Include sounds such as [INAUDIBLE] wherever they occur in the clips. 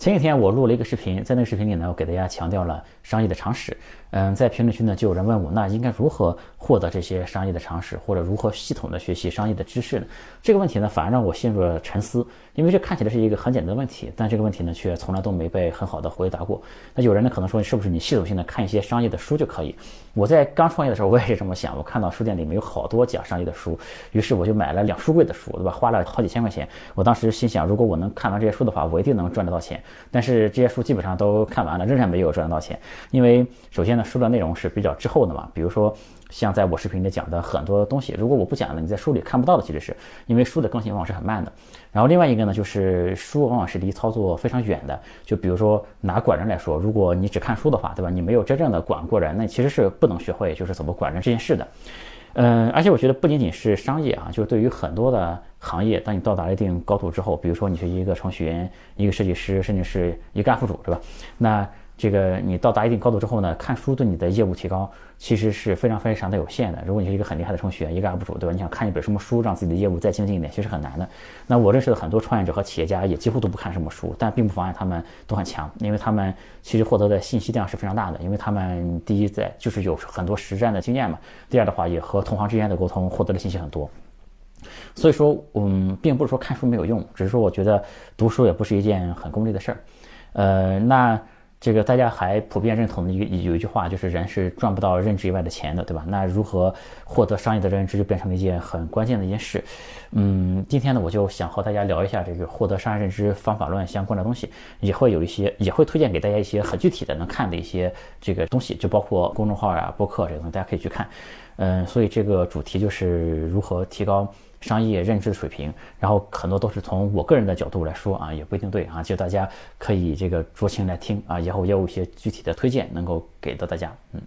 前几天我录了一个视频，在那个视频里呢，我给大家强调了商业的常识。嗯，在评论区呢，就有人问我，那应该如何获得这些商业的常识，或者如何系统的学习商业的知识呢？这个问题呢，反而让我陷入了沉思，因为这看起来是一个很简单的问题，但这个问题呢，却从来都没被很好的回答过。那有人呢，可能说，是不是你系统性的看一些商业的书就可以？我在刚创业的时候，我也是这么想。我看到书店里面有好多讲商业的书，于是我就买了两书柜的书，对吧？花了好几千块钱。我当时心想，如果我能看完这些书的话，我一定能赚得到钱。但是这些书基本上都看完了，仍然没有赚到钱。因为首先呢，书的内容是比较滞后的嘛。比如说，像在我视频里讲的很多东西，如果我不讲了，你在书里看不到的，其实是因为书的更新往往是很慢的。然后另外一个呢，就是书往往是离操作非常远的。就比如说拿管人来说，如果你只看书的话，对吧？你没有真正的管过人，那其实是不能学会就是怎么管人这件事的。嗯，而且我觉得不仅仅是商业啊，就是对于很多的行业，当你到达了一定高度之后，比如说你是一个程序员、一个设计师，甚至是一个 UP 主，对吧？那这个你到达一定高度之后呢，看书对你的业务提高其实是非常非常的有限的。如果你是一个很厉害的程序员，一个 UP 主，对吧？你想看一本什么书让自己的业务再精进一点，其实很难的。那我认识的很多创业者和企业家也几乎都不看什么书，但并不妨碍他们都很强，因为他们其实获得的信息量是非常大的。因为他们第一在就是有很多实战的经验嘛，第二的话也和同行之间的沟通获得的信息很多。所以说，嗯，并不是说看书没有用，只是说我觉得读书也不是一件很功利的事儿。呃，那。这个大家还普遍认同的一个有一句话，就是人是赚不到认知以外的钱的，对吧？那如何获得商业的认知，就变成了一件很关键的一件事。嗯，今天呢，我就想和大家聊一下这个获得商业认知方法论相关的东西，也会有一些，也会推荐给大家一些很具体的能看的一些这个东西，就包括公众号啊、播客这个东西，大家可以去看。嗯，所以这个主题就是如何提高。商业认知的水平，然后很多都是从我个人的角度来说啊，也不一定对啊，就大家可以这个酌情来听啊，以后也有一些具体的推荐能够给到大家，嗯。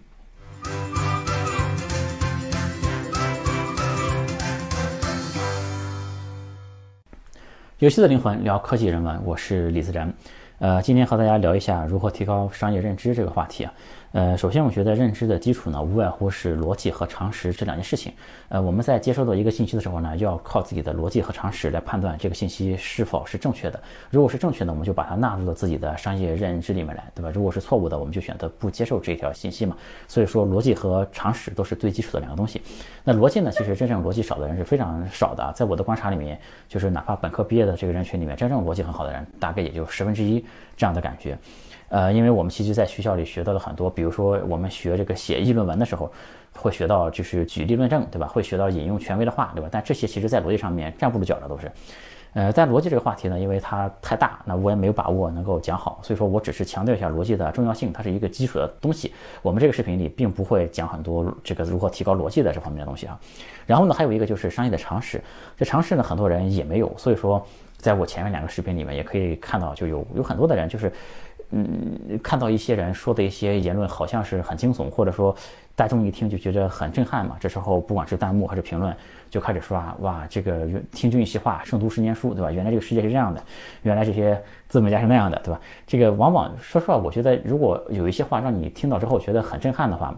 游戏的灵魂聊科技人文，我是李自然，呃，今天和大家聊一下如何提高商业认知这个话题啊。呃，首先我觉得认知的基础呢，无外乎是逻辑和常识这两件事情。呃，我们在接收到一个信息的时候呢，要靠自己的逻辑和常识来判断这个信息是否是正确的。如果是正确的，我们就把它纳入到自己的商业认知里面来，对吧？如果是错误的，我们就选择不接受这条信息嘛。所以说，逻辑和常识都是最基础的两个东西。那逻辑呢，其实真正逻辑少的人是非常少的啊。在我的观察里面，就是哪怕本科毕业的这个人群里面，真正逻辑很好的人，大概也就十分之一这样的感觉。呃，因为我们其实，在学校里学到了很多，比如说我们学这个写议论文的时候，会学到就是举例论证，对吧？会学到引用权威的话，对吧？但这些其实在逻辑上面站不住脚的都是。呃，但逻辑这个话题呢，因为它太大，那我也没有把握能够讲好，所以说我只是强调一下逻辑的重要性，它是一个基础的东西。我们这个视频里并不会讲很多这个如何提高逻辑的这方面的东西啊。然后呢，还有一个就是商业的常识，这常识呢，很多人也没有，所以说在我前面两个视频里面也可以看到，就有有很多的人就是。嗯，看到一些人说的一些言论，好像是很惊悚，或者说大众一听就觉得很震撼嘛。这时候不管是弹幕还是评论，就开始说啊，哇，这个听君一席话，胜读十年书，对吧？原来这个世界是这样的，原来这些资本家是那样的，对吧？这个往往说实话，我觉得如果有一些话让你听到之后觉得很震撼的话，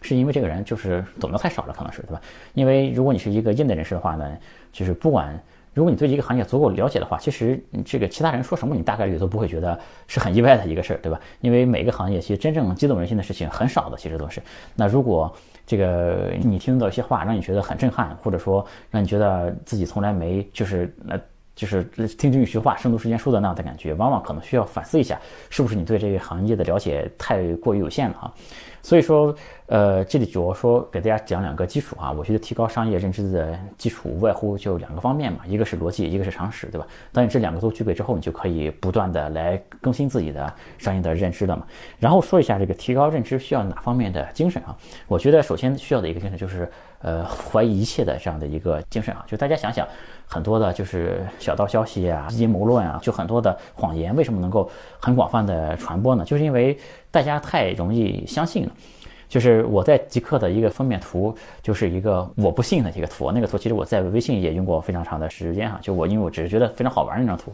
是因为这个人就是懂得太少了，可能是对吧？因为如果你是一个业内人士的话呢，就是不管。如果你对一个行业足够了解的话，其实这个其他人说什么，你大概率都不会觉得是很意外的一个事儿，对吧？因为每个行业其实真正激动人心的事情很少的，其实都是。那如果这个你听到一些话让你觉得很震撼，或者说让你觉得自己从来没就是那就是听君一席话，胜读十年书的那样的感觉，往往可能需要反思一下，是不是你对这个行业的了解太过于有限了啊？所以说，呃，这里主要说给大家讲两个基础啊。我觉得提高商业认知的基础无外乎就两个方面嘛，一个是逻辑，一个是常识，对吧？当你这两个都具备之后，你就可以不断的来更新自己的商业的认知了嘛。然后说一下这个提高认知需要哪方面的精神啊？我觉得首先需要的一个精神就是，呃，怀疑一切的这样的一个精神啊。就大家想想，很多的就是小道消息啊、阴谋论啊，就很多的谎言，为什么能够很广泛的传播呢？就是因为大家太容易相信了。就是我在极客的一个封面图，就是一个我不信的一个图。那个图其实我在微信也用过非常长的时间哈。就我因为我只是觉得非常好玩那张图。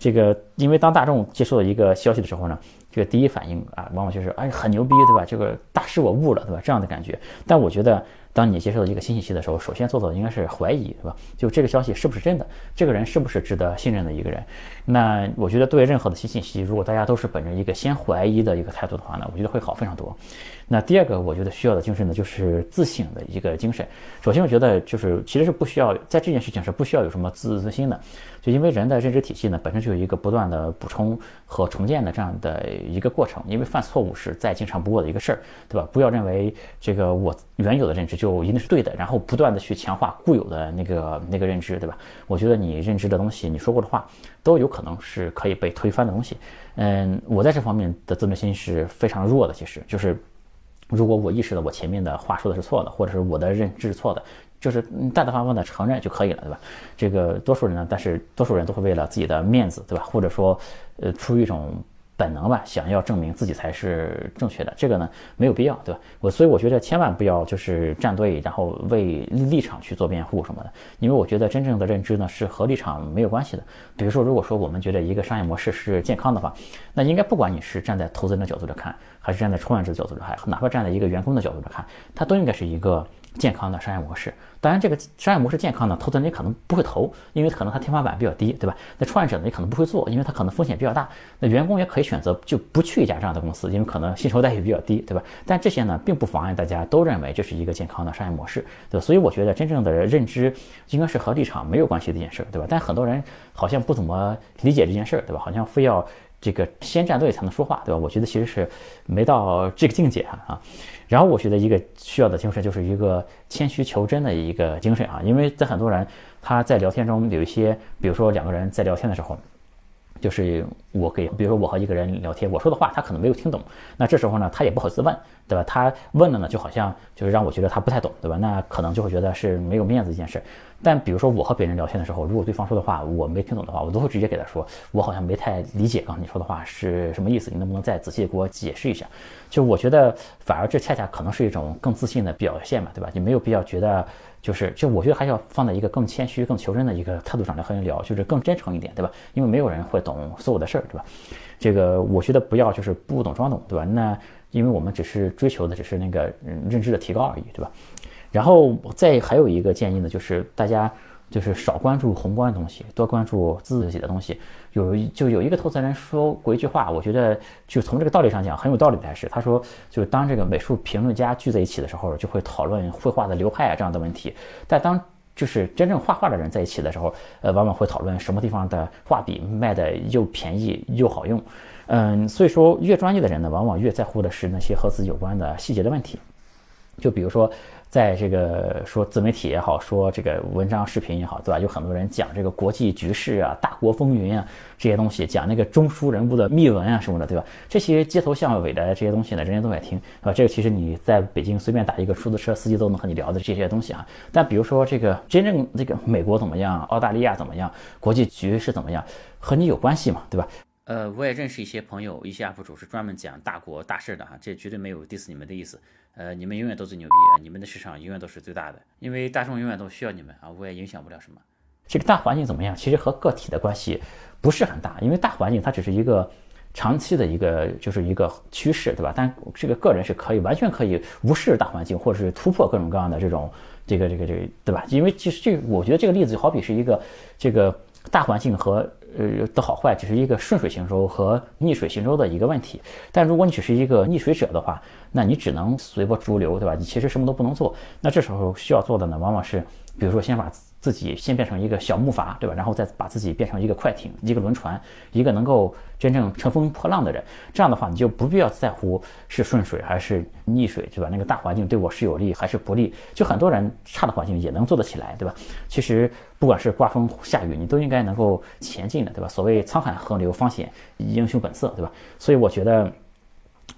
这个因为当大众接受了一个消息的时候呢，这个第一反应啊，往往就是哎很牛逼，对吧？这个大师我悟了，对吧？这样的感觉。但我觉得，当你接受一个新信息的时候，首先做的应该是怀疑，对吧？就这个消息是不是真的？这个人是不是值得信任的一个人？那我觉得对任何的新信息，如果大家都是本着一个先怀疑的一个态度的话呢，我觉得会好非常多。那第二个，我觉得需要的精神呢，就是自省的一个精神。首先，我觉得就是其实是不需要在这件事情上不需要有什么自尊心的，就因为人的认知体系呢，本身就有一个不断的补充和重建的这样的一个过程。因为犯错误是再经常不过的一个事儿，对吧？不要认为这个我原有的认知就一定是对的，然后不断的去强化固有的那个那个认知，对吧？我觉得你认知的东西，你说过的话，都有可能是可以被推翻的东西。嗯，我在这方面的自尊心是非常弱的，其实就是。如果我意识到我前面的话说的是错的，或者是我的认知是错的，就是大大方方的承认就可以了，对吧？这个多数人呢，但是多数人都会为了自己的面子，对吧？或者说，呃，出于一种。本能吧，想要证明自己才是正确的，这个呢没有必要，对吧？我所以我觉得千万不要就是站队，然后为立场去做辩护什么的，因为我觉得真正的认知呢是和立场没有关系的。比如说，如果说我们觉得一个商业模式是健康的话，那应该不管你是站在投资人的角度来看，还是站在创业者的角度来看，哪怕站在一个员工的角度来看，它都应该是一个。健康的商业模式，当然这个商业模式健康呢，投资人也可能不会投，因为可能它天花板比较低，对吧？那创业者呢也可能不会做，因为他可能风险比较大。那员工也可以选择就不去一家这样的公司，因为可能薪酬待遇比较低，对吧？但这些呢，并不妨碍大家都认为这是一个健康的商业模式，对吧？所以我觉得真正的认知应该是和立场没有关系的一件事，对吧？但很多人好像不怎么理解这件事，对吧？好像非要。这个先站队才能说话，对吧？我觉得其实是没到这个境界啊。然后我觉得一个需要的精神就是一个谦虚求真的一个精神啊，因为在很多人他在聊天中有一些，比如说两个人在聊天的时候。就是我给，比如说我和一个人聊天，我说的话他可能没有听懂，那这时候呢，他也不好意思问，对吧？他问了呢，就好像就是让我觉得他不太懂，对吧？那可能就会觉得是没有面子一件事。但比如说我和别人聊天的时候，如果对方说的话我没听懂的话，我都会直接给他说，我好像没太理解刚才你说的话是什么意思，你能不能再仔细给我解释一下？就我觉得反而这恰恰可能是一种更自信的表现嘛，对吧？你没有必要觉得。就是，就我觉得还是要放在一个更谦虚、更求真的一个态度上来和人聊，就是更真诚一点，对吧？因为没有人会懂所有的事儿，对吧？这个我觉得不要就是不懂装懂，对吧？那因为我们只是追求的只是那个认知的提高而已，对吧？然后再还有一个建议呢，就是大家。就是少关注宏观的东西，多关注自己的东西。有就有一个投资人说过一句话，我觉得就从这个道理上讲很有道理的是，他说，就当这个美术评论家聚在一起的时候，就会讨论绘画的流派啊这样的问题。但当就是真正画画的人在一起的时候，呃，往往会讨论什么地方的画笔卖的又便宜又好用。嗯，所以说越专业的人呢，往往越在乎的是那些和自己有关的细节的问题。就比如说。在这个说自媒体也好，说这个文章、视频也好，对吧？有很多人讲这个国际局势啊、大国风云啊这些东西，讲那个中枢人物的秘闻啊什么的，对吧？这些街头巷尾的这些东西呢，人人都爱听，对吧？这个其实你在北京随便打一个出租车司机都能和你聊的这些东西啊。但比如说这个真正这个美国怎么样，澳大利亚怎么样，国际局势怎么样，和你有关系嘛，对吧？呃，我也认识一些朋友，一些 UP 主是专门讲大国大事的哈，这绝对没有 diss 你们的意思。呃，你们永远都最牛逼啊，你们的市场永远都是最大的，因为大众永远都需要你们啊，我也影响不了什么。这个大环境怎么样？其实和个体的关系不是很大，因为大环境它只是一个长期的一个就是一个趋势，对吧？但这个个人是可以完全可以无视大环境，或者是突破各种各样的这种这个这个这个，对吧？因为其实这我觉得这个例子就好比是一个这个大环境和。呃的好坏只是一个顺水行舟和逆水行舟的一个问题，但如果你只是一个逆水者的话，那你只能随波逐流，对吧？你其实什么都不能做。那这时候需要做的呢，往往是，比如说先把。自己先变成一个小木筏，对吧？然后再把自己变成一个快艇、一个轮船、一个能够真正乘风破浪的人。这样的话，你就不必要在乎是顺水还是逆水，对吧？那个大环境对我是有利还是不利？就很多人差的环境也能做得起来，对吧？其实不管是刮风下雨，你都应该能够前进的，对吧？所谓沧海横流，方显英雄本色，对吧？所以我觉得。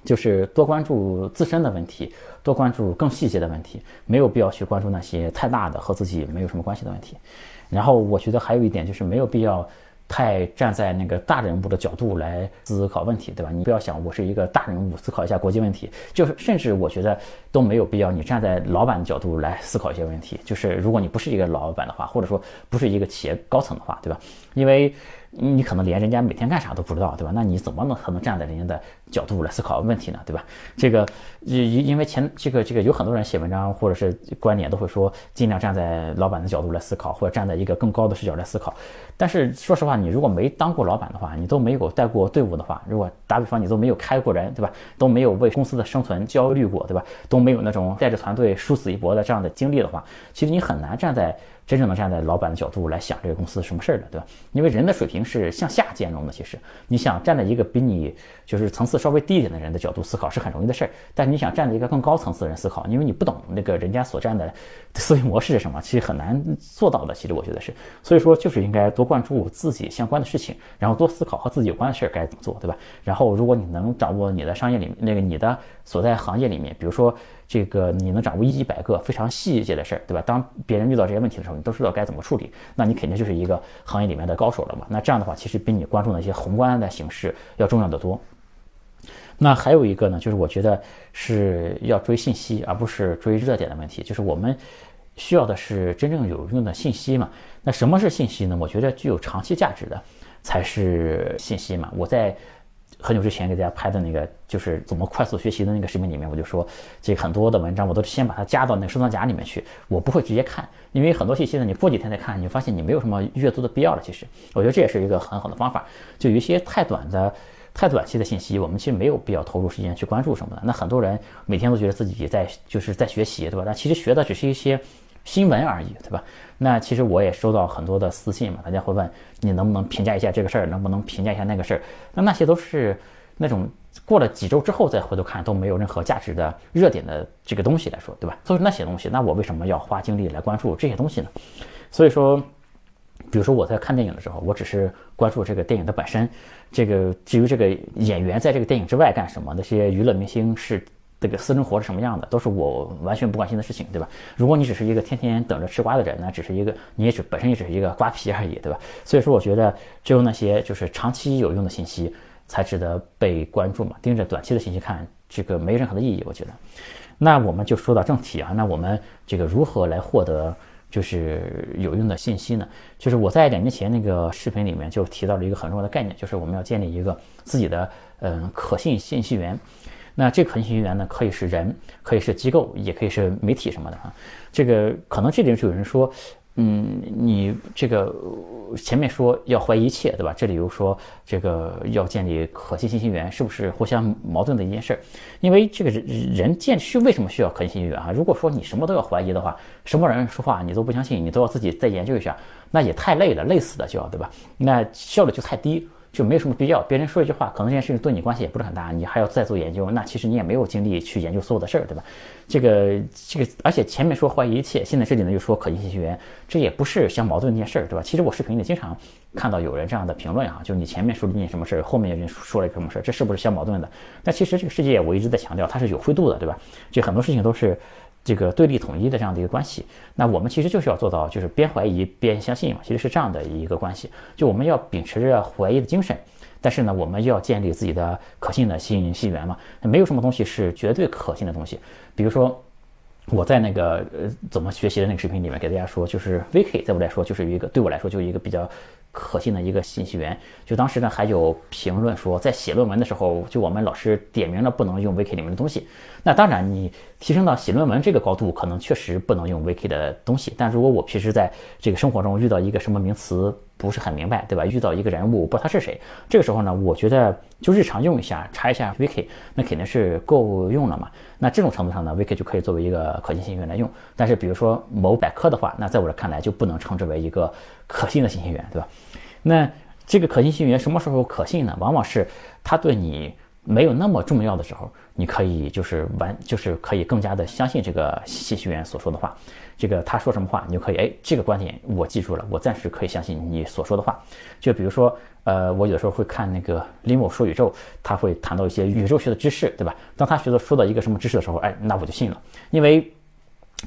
就是多关注自身的问题，多关注更细节的问题，没有必要去关注那些太大的和自己没有什么关系的问题。然后我觉得还有一点就是没有必要太站在那个大人物的角度来思考问题，对吧？你不要想我是一个大人物，思考一下国际问题，就是甚至我觉得都没有必要你站在老板的角度来思考一些问题。就是如果你不是一个老板的话，或者说不是一个企业高层的话，对吧？因为。你可能连人家每天干啥都不知道，对吧？那你怎么能可能站在人家的角度来思考问题呢，对吧？这个因因为前这个这个有很多人写文章或者是观点都会说，尽量站在老板的角度来思考，或者站在一个更高的视角来思考。但是说实话，你如果没当过老板的话，你都没有带过队伍的话，如果打比方你都没有开过人，对吧？都没有为公司的生存焦虑过，对吧？都没有那种带着团队殊死一搏的这样的经历的话，其实你很难站在。真正的站在老板的角度来想这个公司什么事儿的，对吧？因为人的水平是向下兼容的。其实你想站在一个比你就是层次稍微低一点的人的角度思考是很容易的事儿，但是你想站在一个更高层次的人思考，因为你不懂那个人家所站的 [LAUGHS] 思维模式是什么，其实很难做到的。其实我觉得是，所以说就是应该多关注自己相关的事情，然后多思考和自己有关的事儿该怎么做，对吧？然后如果你能掌握你的商业里那个你的所在行业里面，比如说。这个你能掌握一百个非常细节的事儿，对吧？当别人遇到这些问题的时候，你都知道该怎么处理，那你肯定就是一个行业里面的高手了嘛。那这样的话，其实比你关注那些宏观的形式要重要的多。那还有一个呢，就是我觉得是要追信息，而不是追热点的问题。就是我们需要的是真正有用的信息嘛。那什么是信息呢？我觉得具有长期价值的才是信息嘛。我在。很久之前给大家拍的那个就是怎么快速学习的那个视频里面，我就说，这很多的文章我都先把它加到那个收藏夹里面去，我不会直接看，因为很多信息呢，你过几天再看，你发现你没有什么阅读的必要了。其实，我觉得这也是一个很好的方法。就有一些太短的、太短期的信息，我们其实没有必要投入时间去关注什么的。那很多人每天都觉得自己在就是在学习，对吧？但其实学的只是一些。新闻而已，对吧？那其实我也收到很多的私信嘛，大家会问你能不能评价一下这个事儿，能不能评价一下那个事儿？那那些都是那种过了几周之后再回头看都没有任何价值的热点的这个东西来说，对吧？都是那些东西，那我为什么要花精力来关注这些东西呢？所以说，比如说我在看电影的时候，我只是关注这个电影的本身，这个至于这个演员在这个电影之外干什么，那些娱乐明星是。这个私生活是什么样的，都是我完全不关心的事情，对吧？如果你只是一个天天等着吃瓜的人，那只是一个你也只本身也只是一个瓜皮而已，对吧？所以说，我觉得只有那些就是长期有用的信息才值得被关注嘛。盯着短期的信息看，这个没任何的意义，我觉得。那我们就说到正题啊，那我们这个如何来获得就是有用的信息呢？就是我在两年前那个视频里面就提到了一个很重要的概念，就是我们要建立一个自己的嗯可信信息源。那这可信息源呢，可以是人，可以是机构，也可以是媒体什么的啊。这个可能这里就有人说，嗯，你这个前面说要怀疑一切，对吧？这里又说这个要建立可信信息源，是不是互相矛盾的一件事儿？因为这个人人建需为什么需要可信信息源啊？如果说你什么都要怀疑的话，什么人说话你都不相信，你都要自己再研究一下，那也太累了，累死的就要，对吧？那效率就太低。就没有什么必要，别人说一句话，可能这件事情对你关系也不是很大，你还要再做研究，那其实你也没有精力去研究所有的事儿，对吧？这个这个，而且前面说怀疑一切，现在这里呢又说可信信息源，这也不是相矛盾的一件事儿，对吧？其实我视频里经常看到有人这样的评论啊，就你前面说了一件什么事儿，后面有人说了一个什么事儿，这是不是相矛盾的？但其实这个世界我一直在强调它是有灰度的，对吧？就很多事情都是。这个对立统一的这样的一个关系，那我们其实就是要做到，就是边怀疑边相信嘛，其实是这样的一个关系。就我们要秉持着怀疑的精神，但是呢，我们要建立自己的可信的信息源嘛。没有什么东西是绝对可信的东西。比如说，我在那个呃怎么学习的那个视频里面给大家说，就是 Wiki 在我来说就是一个对我来说就是一个比较。可信的一个信息源，就当时呢还有评论说，在写论文的时候，就我们老师点名了不能用 Wiki 里面的东西。那当然，你提升到写论文这个高度，可能确实不能用 Wiki 的东西。但如果我平时在这个生活中遇到一个什么名词，不是很明白，对吧？遇到一个人物，我不知道他是谁，这个时候呢，我觉得就日常用一下，查一下 Wiki，那肯定是够用了嘛。那这种程度上呢，Wiki 就可以作为一个可信信息源来用。但是比如说某百科的话，那在我这看来就不能称之为一个可信的信息源，对吧？那这个可信信源什么时候可信呢？往往是他对你没有那么重要的时候，你可以就是完，就是可以更加的相信这个信息源所说的话。这个他说什么话，你就可以哎，这个观点我记住了，我暂时可以相信你所说的话。就比如说，呃，我有的时候会看那个林某说宇宙，他会谈到一些宇宙学的知识，对吧？当他学到说到一个什么知识的时候，哎，那我就信了，因为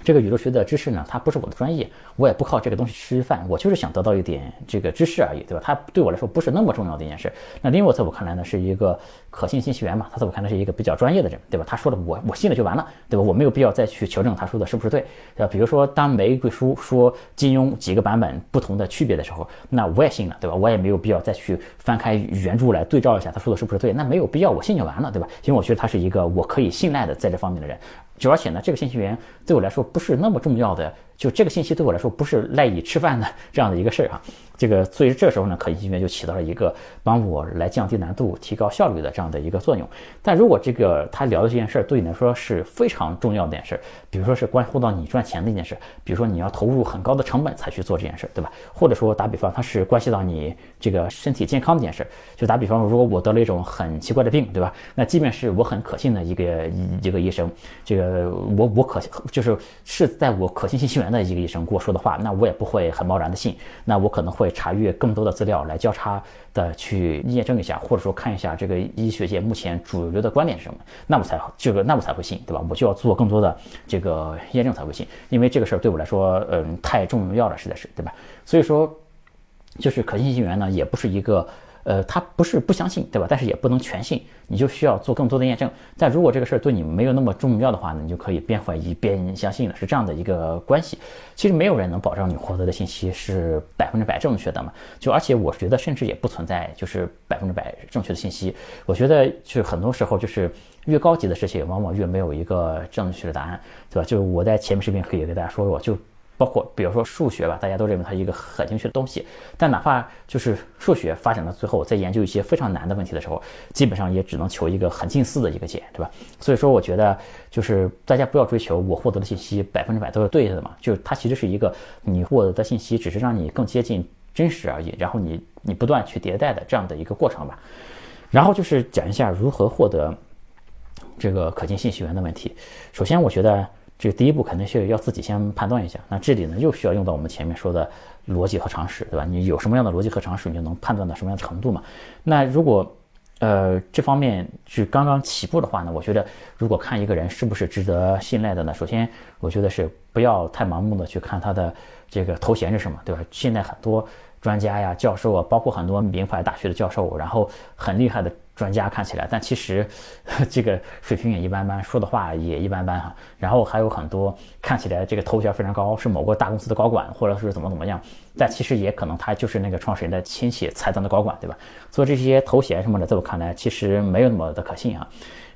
这个宇宙学的知识呢，它不是我的专业，我也不靠这个东西吃饭，我就是想得到一点这个知识而已，对吧？它对我来说不是那么重要的一件事。那林沃在我看来呢，是一个可信信息源嘛，他在我看来是一个比较专业的人，对吧？他说的我我信了就完了，对吧？我没有必要再去求证他说的是不是对，对？比如说当玫瑰书说金庸几个版本不同的区别的时候，那我也信了，对吧？我也没有必要再去翻开原著来对照一下他说的是不是对，那没有必要，我信就完了，对吧？因为我觉得他是一个我可以信赖的在这方面的人。就而且呢，这个信息源对我来说不是那么重要的，就这个信息对我来说不是赖以吃饭的 [LAUGHS] 这样的一个事儿哈。这个所以这时候呢，可信息源就起到了一个帮我来降低难度、提高效率的这样的一个作用。但如果这个他聊的这件事儿对你来说是非常重要的一件事，比如说是关乎到你赚钱的一件事，比如说你要投入很高的成本才去做这件事，对吧？或者说打比方，它是关系到你这个身体健康的一件事，就打比方，如果我得了一种很奇怪的病，对吧？那即便是我很可信的一个一个医生，这个我我可就是是在我可信信息源的一个医生跟我说的话，那我也不会很贸然的信，那我可能会。查阅更多的资料来交叉的去验证一下，或者说看一下这个医学界目前主流的观点是什么，那我才这个那我才会信，对吧？我就要做更多的这个验证才会信，因为这个事儿对我来说，嗯，太重要了，实在是，对吧？所以说，就是可信性源呢，也不是一个。呃，他不是不相信，对吧？但是也不能全信，你就需要做更多的验证。但如果这个事儿对你没有那么重要的话呢，你就可以边怀疑边相信了，是这样的一个关系。其实没有人能保证你获得的信息是百分之百正确的嘛？就而且我觉得，甚至也不存在就是百分之百正确的信息。我觉得就是很多时候就是越高级的事情，往往越没有一个正确的答案，对吧？就是我在前面视频可以给大家说过，就。包括比如说数学吧，大家都认为它是一个很精确的东西，但哪怕就是数学发展到最后，在研究一些非常难的问题的时候，基本上也只能求一个很近似的一个解，对吧？所以说，我觉得就是大家不要追求我获得的信息百分之百都是对的嘛，就是它其实是一个你获得的信息只是让你更接近真实而已，然后你你不断去迭代的这样的一个过程吧。然后就是讲一下如何获得这个可信信息源的问题。首先，我觉得。这第一步肯定是要自己先判断一下，那这里呢又需要用到我们前面说的逻辑和常识，对吧？你有什么样的逻辑和常识，你就能判断到什么样的程度嘛？那如果，呃，这方面是刚刚起步的话呢，我觉得如果看一个人是不是值得信赖的呢，首先我觉得是不要太盲目的去看他的这个头衔是什么，对吧？现在很多专家呀、教授啊，包括很多名牌大学的教授，然后很厉害的。专家看起来，但其实 [LAUGHS] 这个水平也一般般，说的话也一般般哈。然后还有很多看起来这个头衔非常高，是某个大公司的高管，或者是怎么怎么样，但其实也可能他就是那个创始人的亲戚、财团的高管，对吧？所以这些头衔什么的，在我看来其实没有那么的可信啊。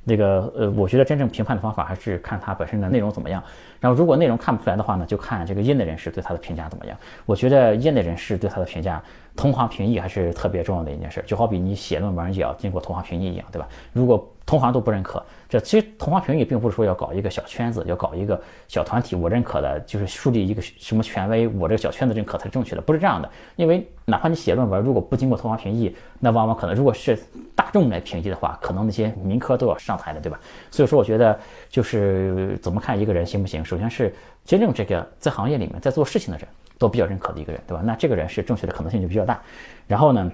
那个呃，我觉得真正评判的方法还是看它本身的内容怎么样。然后如果内容看不出来的话呢，就看这个业内人士对他的评价怎么样。我觉得业内人士对他的评价。同行评议还是特别重要的一件事，就好比你写论文也要经过同行评议一样，对吧？如果同行都不认可，这其实同行评议并不是说要搞一个小圈子，要搞一个小团体，我认可的就是树立一个什么权威，我这个小圈子认可才是正确的，不是这样的。因为哪怕你写论文，如果不经过同行评议，那往往可能如果是大众来评议的话，可能那些民科都要上台的，对吧？所以说，我觉得就是怎么看一个人行不行，首先是真正这个在行业里面在做事情的人。都比较认可的一个人，对吧？那这个人是正确的可能性就比较大。然后呢，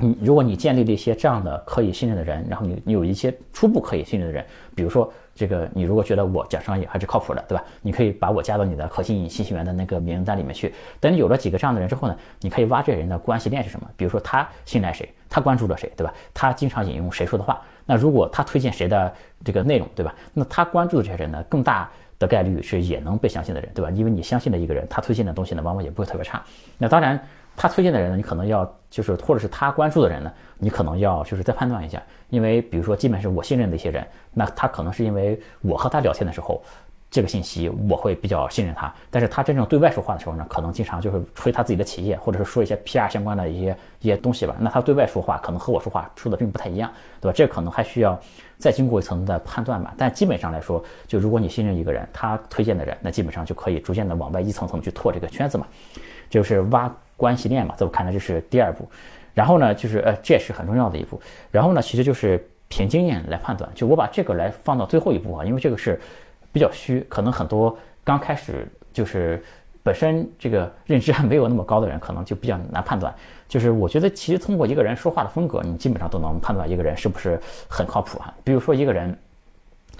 你如果你建立了一些这样的可以信任的人，然后你你有一些初步可以信任的人，比如说这个，你如果觉得我讲商业还是靠谱的，对吧？你可以把我加到你的可信信息源的那个名单里面去。等你有了几个这样的人之后呢，你可以挖这人的关系链是什么？比如说他信赖谁，他关注了谁，对吧？他经常引用谁说的话？那如果他推荐谁的这个内容，对吧？那他关注的这些人呢，更大。的概率是也能被相信的人，对吧？因为你相信的一个人，他推荐的东西呢，往往也不会特别差。那当然，他推荐的人呢，你可能要就是，或者是他关注的人呢，你可能要就是再判断一下。因为比如说，基本是我信任的一些人，那他可能是因为我和他聊天的时候。这个信息我会比较信任他，但是他真正对外说话的时候呢，可能经常就是吹他自己的企业，或者是说一些 PR 相关的一些一些东西吧。那他对外说话可能和我说话说的并不太一样，对吧？这可能还需要再经过一层的判断吧。但基本上来说，就如果你信任一个人，他推荐的人，那基本上就可以逐渐的往外一层层去拓这个圈子嘛，就是挖关系链嘛。在我看来，这是第二步。然后呢，就是呃，这也是很重要的一步。然后呢，其实就是凭经验来判断。就我把这个来放到最后一步啊，因为这个是。比较虚，可能很多刚开始就是本身这个认知还没有那么高的人，可能就比较难判断。就是我觉得，其实通过一个人说话的风格，你基本上都能判断一个人是不是很靠谱啊。比如说一个人，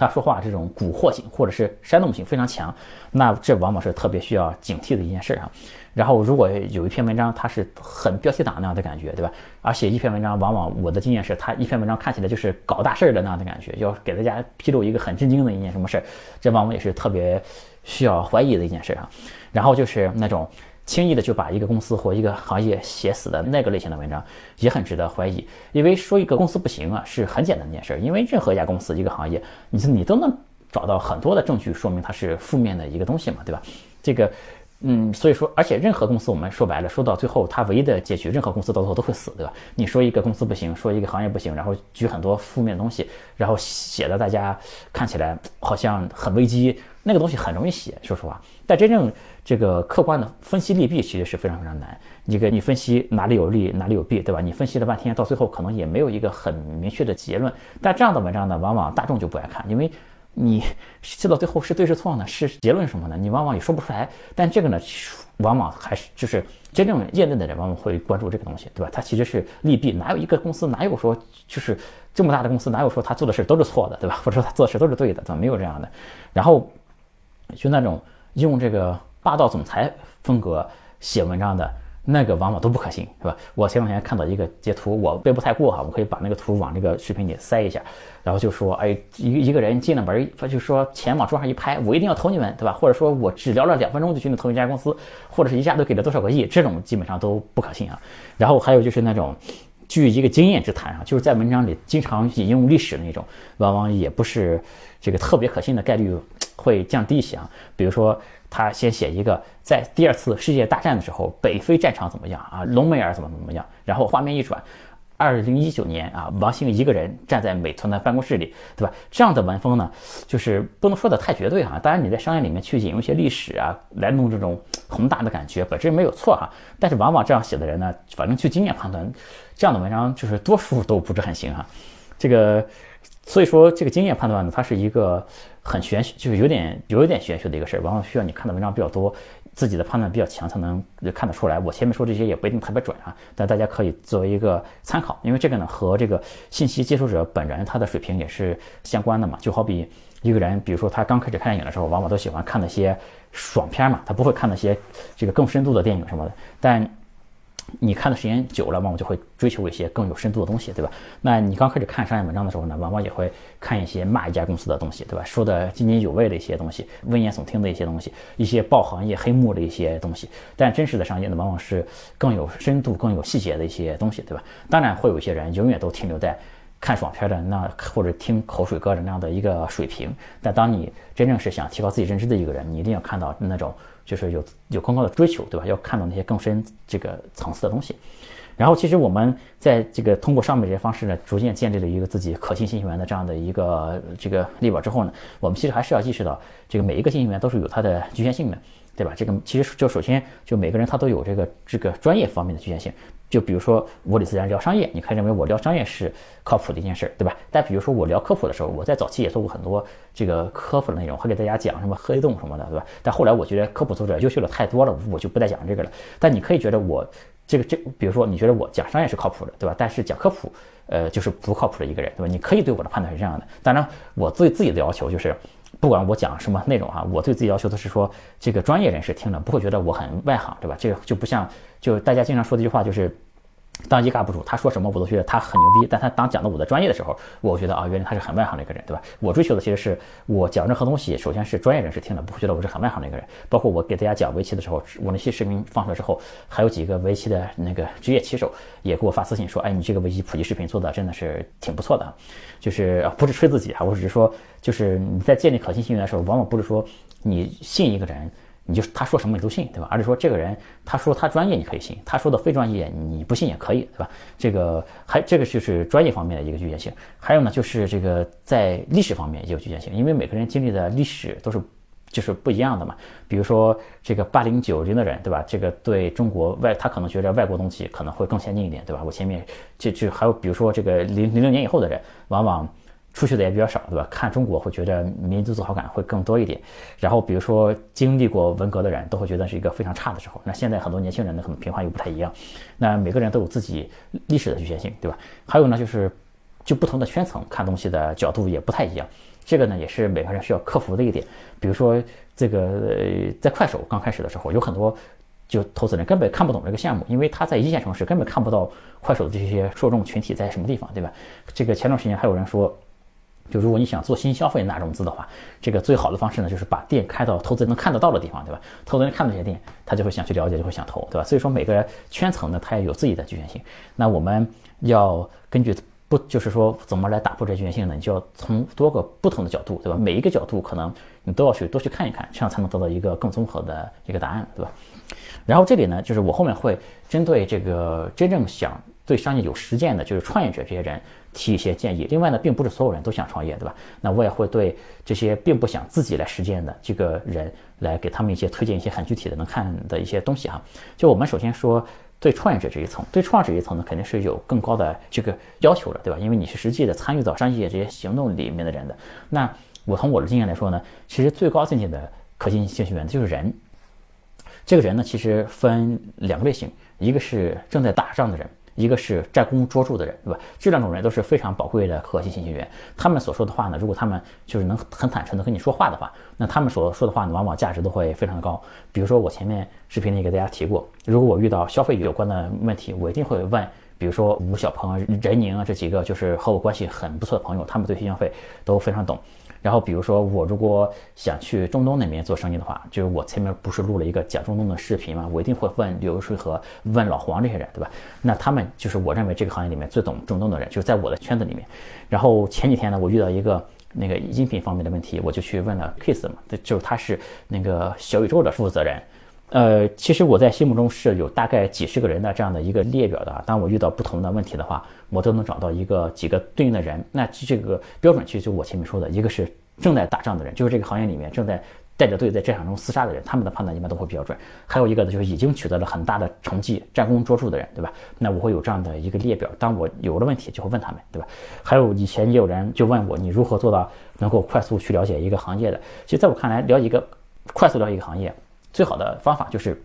他说话这种蛊惑性或者是煽动性非常强，那这往往是特别需要警惕的一件事啊。然后如果有一篇文章，它是很标题党那样的感觉，对吧？而且一篇文章往往我的经验是，它一篇文章看起来就是搞大事儿的那样的感觉，要给大家披露一个很震惊的一件什么事儿，这往往也是特别需要怀疑的一件事啊。然后就是那种。轻易的就把一个公司或一个行业写死的那个类型的文章，也很值得怀疑。因为说一个公司不行啊，是很简单的一件事。因为任何一家公司、一个行业，你你都能找到很多的证据说明它是负面的一个东西嘛，对吧？这个，嗯，所以说，而且任何公司，我们说白了，说到最后，它唯一的结局，任何公司到最后都会死，对吧？你说一个公司不行，说一个行业不行，然后举很多负面的东西，然后写的大家看起来好像很危机，那个东西很容易写，说实话。但真正这个客观的分析利弊其实是非常非常难。你个你分析哪里有利哪里有弊，对吧？你分析了半天，到最后可能也没有一个很明确的结论。但这样的文章呢，往往大众就不爱看，因为你写到最后是对是错呢？是结论什么呢？你往往也说不出来。但这个呢，往往还是就是真正业内的人往往会关注这个东西，对吧？它其实是利弊，哪有一个公司哪有说就是这么大的公司哪有说他做的事都是错的，对吧？或者说他做的事都是对的，怎么没有这样的？然后就那种用这个。霸道总裁风格写文章的那个往往都不可信，是吧？[LAUGHS] 我前两天看到一个截图，我背不太过哈，我可以把那个图往这个视频里塞一下，然后就说，哎，一一个人进了门，他就说钱往桌上一拍，我一定要投你们，对吧？或者说我只聊了两分钟就去投一家公司，或者是一下都给了多少个亿，这种基本上都不可信啊。然后还有就是那种据一个经验之谈啊，就是在文章里经常引用历史的那种，往往也不是这个特别可信的概率会降低一些啊。比如说。他先写一个在第二次世界大战的时候，北非战场怎么样啊？隆美尔怎么怎么样？然后画面一转，二零一九年啊，王兴一个人站在美团的办公室里，对吧？这样的文风呢，就是不能说的太绝对哈。当然你在商业里面去引用一些历史啊，来弄这种宏大的感觉，本身没有错哈。但是往往这样写的人呢，反正去经验判断，这样的文章就是多数都不是很行哈。这个。所以说，这个经验判断呢，它是一个很玄，就是有点有一点玄学的一个事儿，往往需要你看的文章比较多，自己的判断比较强，才能看得出来。我前面说这些也不一定特别准啊，但大家可以作为一个参考，因为这个呢和这个信息接收者本人他的水平也是相关的嘛。就好比一个人，比如说他刚开始看电影的时候，往往都喜欢看那些爽片嘛，他不会看那些这个更深度的电影什么的，但。你看的时间久了，往往就会追求一些更有深度的东西，对吧？那你刚开始看商业文章的时候呢，往往也会看一些骂一家公司的东西，对吧？说的津津有味的一些东西，危言耸听的一些东西，一些爆行业黑幕的一些东西。但真实的商业呢，往往是更有深度、更有细节的一些东西，对吧？当然会有一些人永远都停留在看爽片的那或者听口水歌的那样的一个水平。但当你真正是想提高自己认知的一个人，你一定要看到那种。就是有有更高的追求，对吧？要看到那些更深这个层次的东西。然后，其实我们在这个通过上面这些方式呢，逐渐建立了一个自己可信信息源的这样的一个这个列表之后呢，我们其实还是要意识到，这个每一个信息源都是有它的局限性的，对吧？这个其实就首先就每个人他都有这个这个专业方面的局限性。就比如说我李自然聊商业，你可以认为我聊商业是靠谱的一件事，对吧？但比如说我聊科普的时候，我在早期也做过很多这个科普的内容，会给大家讲什么黑洞什么的，对吧？但后来我觉得科普作者优秀的太多了，我就不再讲这个了。但你可以觉得我这个这，比如说你觉得我讲商业是靠谱的，对吧？但是讲科普，呃，就是不靠谱的一个人，对吧？你可以对我的判断是这样的。当然，我对自己的要求就是，不管我讲什么内容啊，我对自己要求都是说，这个专业人士听了不会觉得我很外行，对吧？这个就不像就大家经常说的一句话就是。当一个 UP 主，他说什么我都觉得他很牛逼。但他当讲到我的专业的时候，我觉得啊，原来他是很外行的一个人，对吧？我追求的其实是我讲任何东西，首先是专业人士听了不会觉得我是很外行的一个人。包括我给大家讲围棋的时候，我那些视频放出来之后，还有几个围棋的那个职业棋手也给我发私信说，哎，你这个围棋普及视频做的真的是挺不错的。就是不是吹自己啊，我只是说，就是你在建立可信信源的时候，往往不是说你信一个人。你就他说什么你都信，对吧？而且说这个人他说他专业你可以信，他说的非专业你不信也可以，对吧？这个还这个就是专业方面的一个局限性。还有呢，就是这个在历史方面也有局限性，因为每个人经历的历史都是就是不一样的嘛。比如说这个八零九零的人，对吧？这个对中国外他可能觉得外国东西可能会更先进一点，对吧？我前面就就还有比如说这个零零零年以后的人，往往。出去的也比较少，对吧？看中国会觉得民族自豪感会更多一点。然后比如说经历过文革的人都会觉得是一个非常差的时候。那现在很多年轻人呢，可能评判又不太一样。那每个人都有自己历史的局限性，对吧？还有呢，就是就不同的圈层看东西的角度也不太一样，这个呢也是每个人需要克服的一点。比如说这个在快手刚开始的时候，有很多就投资人根本看不懂这个项目，因为他在一线城市根本看不到快手的这些受众群体在什么地方，对吧？这个前段时间还有人说，就如果你想做新消费拿融资的话，这个最好的方式呢就是把店开到投资人能看得到的地方，对吧？投资人看到这些店，他就会想去了解，就会想投，对吧？所以说每个圈层呢，它也有自己的局限性。那我们要根据。不就是说怎么来打破这局限性呢？你就要从多个不同的角度，对吧？每一个角度可能你都要去多去看一看，这样才能得到一个更综合的一个答案，对吧？然后这里呢，就是我后面会针对这个真正想对商业有实践的，就是创业者这些人提一些建议。另外呢，并不是所有人都想创业，对吧？那我也会对这些并不想自己来实践的这个人来给他们一些推荐一些很具体的能看的一些东西哈。就我们首先说。对创业者这一层，对创业者这一层呢，肯定是有更高的这个要求的，对吧？因为你是实际的参与到商业这些行动里面的人的。那我从我的经验来说呢，其实最高境界的可信信息源就是人。这个人呢，其实分两个类型，一个是正在打仗的人。一个是战功卓著的人，对吧？这两种人都是非常宝贵的核心信息源。他们所说的话呢，如果他们就是能很坦诚的跟你说话的话，那他们所说的话呢，往往价值都会非常的高。比如说我前面视频里给大家提过，如果我遇到消费有关的问题，我一定会问，比如说吴小鹏、任宁啊这几个就是和我关系很不错的朋友，他们对新消费都非常懂。然后，比如说我如果想去中东那边做生意的话，就是我前面不是录了一个讲中东的视频嘛，我一定会问刘水和问老黄这些人，对吧？那他们就是我认为这个行业里面最懂中东的人，就是在我的圈子里面。然后前几天呢，我遇到一个那个音频方面的问题，我就去问了 Kiss 嘛，就是他是那个小宇宙的负责人。呃，其实我在心目中是有大概几十个人的这样的一个列表的。当我遇到不同的问题的话，我都能找到一个几个对应的人。那这个标准其实就我前面说的，一个是正在打仗的人，就是这个行业里面正在带着队在战场中厮杀的人，他们的判断一般都会比较准。还有一个呢，就是已经取得了很大的成绩、战功卓著的人，对吧？那我会有这样的一个列表。当我有了问题，就会问他们，对吧？还有以前也有人就问我，你如何做到能够快速去了解一个行业的？其实在我看来，了解一个快速了解一个行业。最好的方法就是，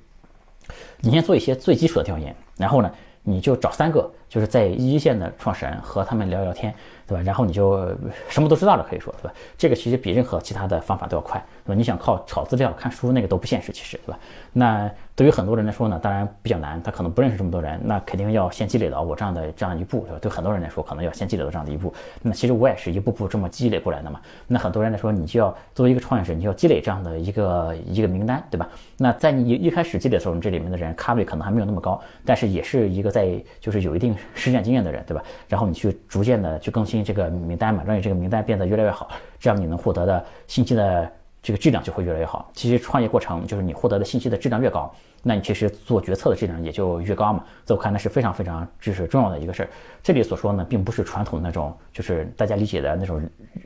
你先做一些最基础的调研，然后呢，你就找三个就是在一线的创始人和他们聊聊天。对吧？然后你就什么都知道了，可以说，对吧？这个其实比任何其他的方法都要快，对吧？你想靠炒资料、看书，那个都不现实，其实，对吧？那对于很多人来说呢，当然比较难，他可能不认识这么多人，那肯定要先积累到我这样的这样一步，对吧？对很多人来说，可能要先积累到这样的一步。那其实我也是一步步这么积累过来的嘛。那很多人来说，你就要作为一个创业者，你就要积累这样的一个一个名单，对吧？那在你一开始积累的时候，你这里面的人咖位可能还没有那么高，但是也是一个在就是有一定实践经验的人，对吧？然后你去逐渐的去更新这个名单嘛。让你这个名单变得越来越好，这样你能获得的信息的这个质量就会越来越好。其实创业过程就是你获得的信息的质量越高。那你其实做决策的质量也就越高嘛，在我看来是非常非常就是重要的一个事儿。这里所说呢，并不是传统那种就是大家理解的那种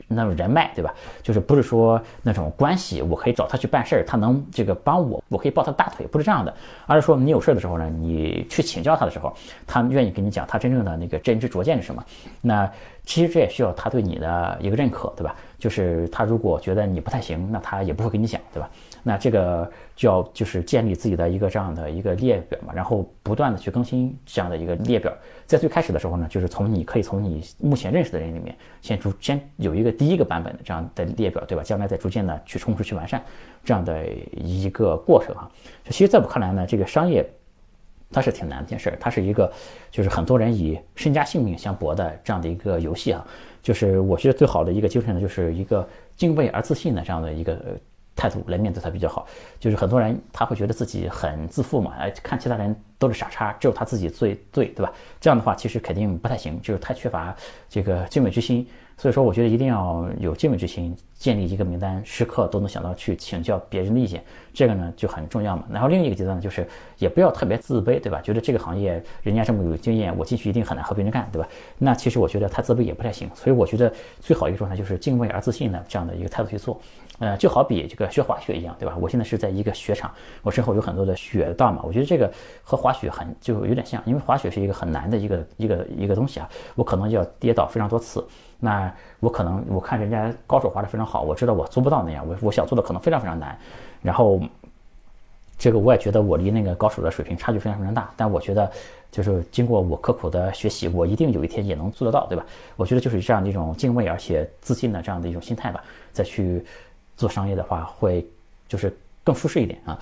那种人脉，对吧？就是不是说那种关系，我可以找他去办事儿，他能这个帮我，我可以抱他大腿，不是这样的。而是说你有事儿的时候呢，你去请教他的时候，他愿意跟你讲他真正的那个真知灼见是什么。那其实这也需要他对你的一个认可，对吧？就是他如果觉得你不太行，那他也不会跟你讲，对吧？那这个就要就是建立自己的一个这样的一个列表嘛，然后不断的去更新这样的一个列表。在最开始的时候呢，就是从你可以从你目前认识的人里面先逐先有一个第一个版本的这样的列表，对吧？将来再逐渐的去充实去完善这样的一个过程啊。其实在我看来呢，这个商业它是挺难的一件事儿，它是一个就是很多人以身家性命相搏的这样的一个游戏啊。就是我觉得最好的一个精神呢，就是一个敬畏而自信的这样的一个。态度来面对他比较好，就是很多人他会觉得自己很自负嘛，哎，看其他人都是傻叉，只有他自己最对，对吧？这样的话其实肯定不太行，就是太缺乏这个敬畏之心。所以说，我觉得一定要有敬畏之心，建立一个名单，时刻都能想到去请教别人的意见，这个呢就很重要嘛。然后另一个阶段呢，就是也不要特别自卑，对吧？觉得这个行业人家这么有经验，我进去一定很难和别人干，对吧？那其实我觉得太自卑也不太行。所以我觉得最好一个状态就是敬畏而自信的这样的一个态度去做。呃，就好比这个学滑雪一样，对吧？我现在是在一个雪场，我身后有很多的雪道嘛。我觉得这个和滑雪很就有点像，因为滑雪是一个很难的一个一个一个东西啊。我可能要跌倒非常多次，那我可能我看人家高手滑的非常好，我知道我做不到那样，我我想做的可能非常非常难。然后这个我也觉得我离那个高手的水平差距非常非常大。但我觉得，就是经过我刻苦的学习，我一定有一天也能做得到，对吧？我觉得就是这样的一种敬畏而且自信的这样的一种心态吧，再去做商业的话，会就是更舒适一点啊。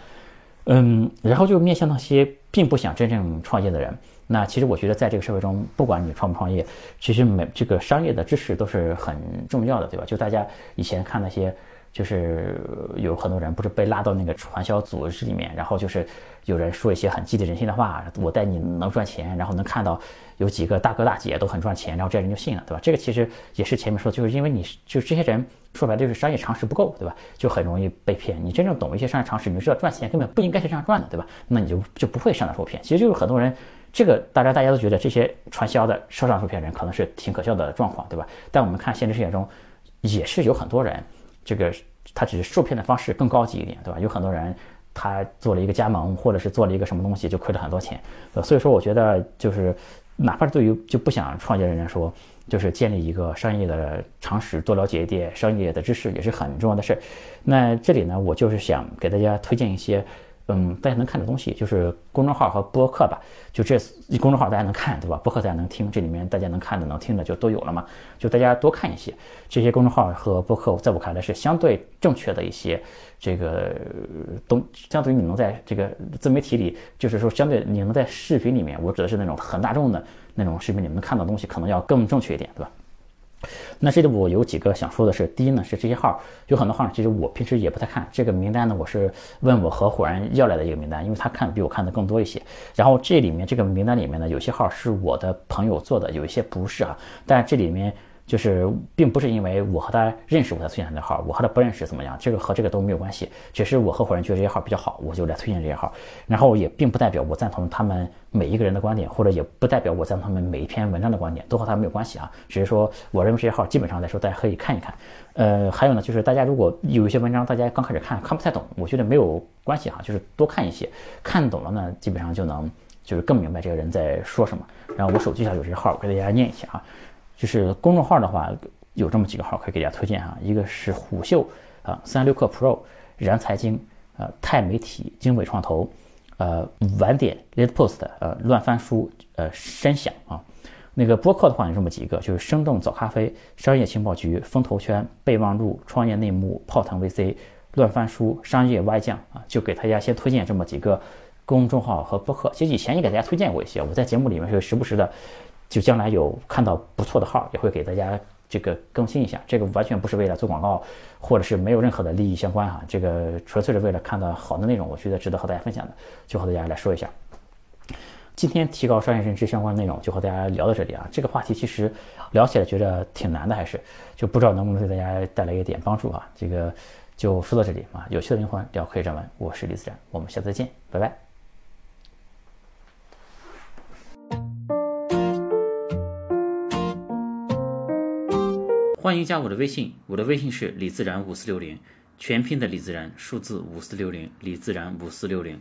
嗯，然后就面向那些并不想真正创业的人。那其实我觉得，在这个社会中，不管你创不创业，其实每这个商业的知识都是很重要的，对吧？就大家以前看那些，就是有很多人不是被拉到那个传销组织里面，然后就是有人说一些很激励人心的话，我带你能赚钱，然后能看到有几个大哥大姐都很赚钱，然后这些人就信了，对吧？这个其实也是前面说，就是因为你就这些人说白了就是商业常识不够，对吧？就很容易被骗。你真正懂一些商业常识，你就知道赚钱根本不应该是这样赚的，对吧？那你就就不会上当受骗。其实就是很多人。这个大家大家都觉得这些传销的受上受骗人可能是挺可笑的状况，对吧？但我们看现实世界中，也是有很多人，这个他只是受骗的方式更高级一点，对吧？有很多人他做了一个加盟，或者是做了一个什么东西就亏了很多钱，所以说我觉得就是哪怕是对于就不想创业的人来说，就是建立一个商业的常识，多了解一点商业的知识也是很重要的事儿。那这里呢，我就是想给大家推荐一些。嗯，大家能看的东西就是公众号和播客吧，就这公众号大家能看，对吧？播客大家能听，这里面大家能看的、能听的就都有了嘛。就大家多看一些这些公众号和播客，在我看来是相对正确的一些这个东，相对于你能在这个自媒体里，就是说相对你能在视频里面，我指的是那种很大众的那种视频里面看到东西，可能要更正确一点，对吧？那这里我有几个想说的是，第一呢是这些号有很多号，其实我平时也不太看。这个名单呢，我是问我合伙人要来的一个名单，因为他看比我看的更多一些。然后这里面这个名单里面呢，有些号是我的朋友做的，有一些不是啊。但这里面。就是并不是因为我和他认识我才推荐他的号，我和他不认识怎么样？这个和这个都没有关系，只是我合伙人觉得这些号比较好，我就来推荐这些号。然后也并不代表我赞同他们每一个人的观点，或者也不代表我赞同他们每一篇文章的观点，都和他没有关系啊。只是说我认为这些号基本上来说大家可以看一看。呃，还有呢，就是大家如果有一些文章大家刚开始看看不太懂，我觉得没有关系哈，就是多看一些，看懂了呢，基本上就能就是更明白这个人在说什么。然后我手机上有这些号，我给大家念一下啊。就是公众号的话，有这么几个号可以给大家推荐哈，一个是虎嗅啊，三六氪 Pro，燃财经，呃，钛媒体，经纬创投，呃，晚点 Late Post 呃，乱翻书，呃，深享啊。那个播客的话有这么几个，就是生动早咖啡，商业情报局，风投圈，备忘录，创业内幕，泡腾 VC，乱翻书，商业歪将啊，就给大家先推荐这么几个公众号和播客。其实以前也给大家推荐过一些，我在节目里面是时不时的。就将来有看到不错的号，也会给大家这个更新一下。这个完全不是为了做广告，或者是没有任何的利益相关哈。这个纯粹是为了看到好的内容，我觉得值得和大家分享的，就和大家来说一下。今天提高商业认知相关内容就和大家聊到这里啊。这个话题其实聊起来觉得挺难的，还是就不知道能不能对大家带来一点帮助啊。这个就说到这里啊。有趣的灵魂聊科技人文，我是李自然，我们下次再见，拜拜。欢迎加我的微信，我的微信是李自然五四六零，全拼的李自然，数字五四六零，李自然五四六零。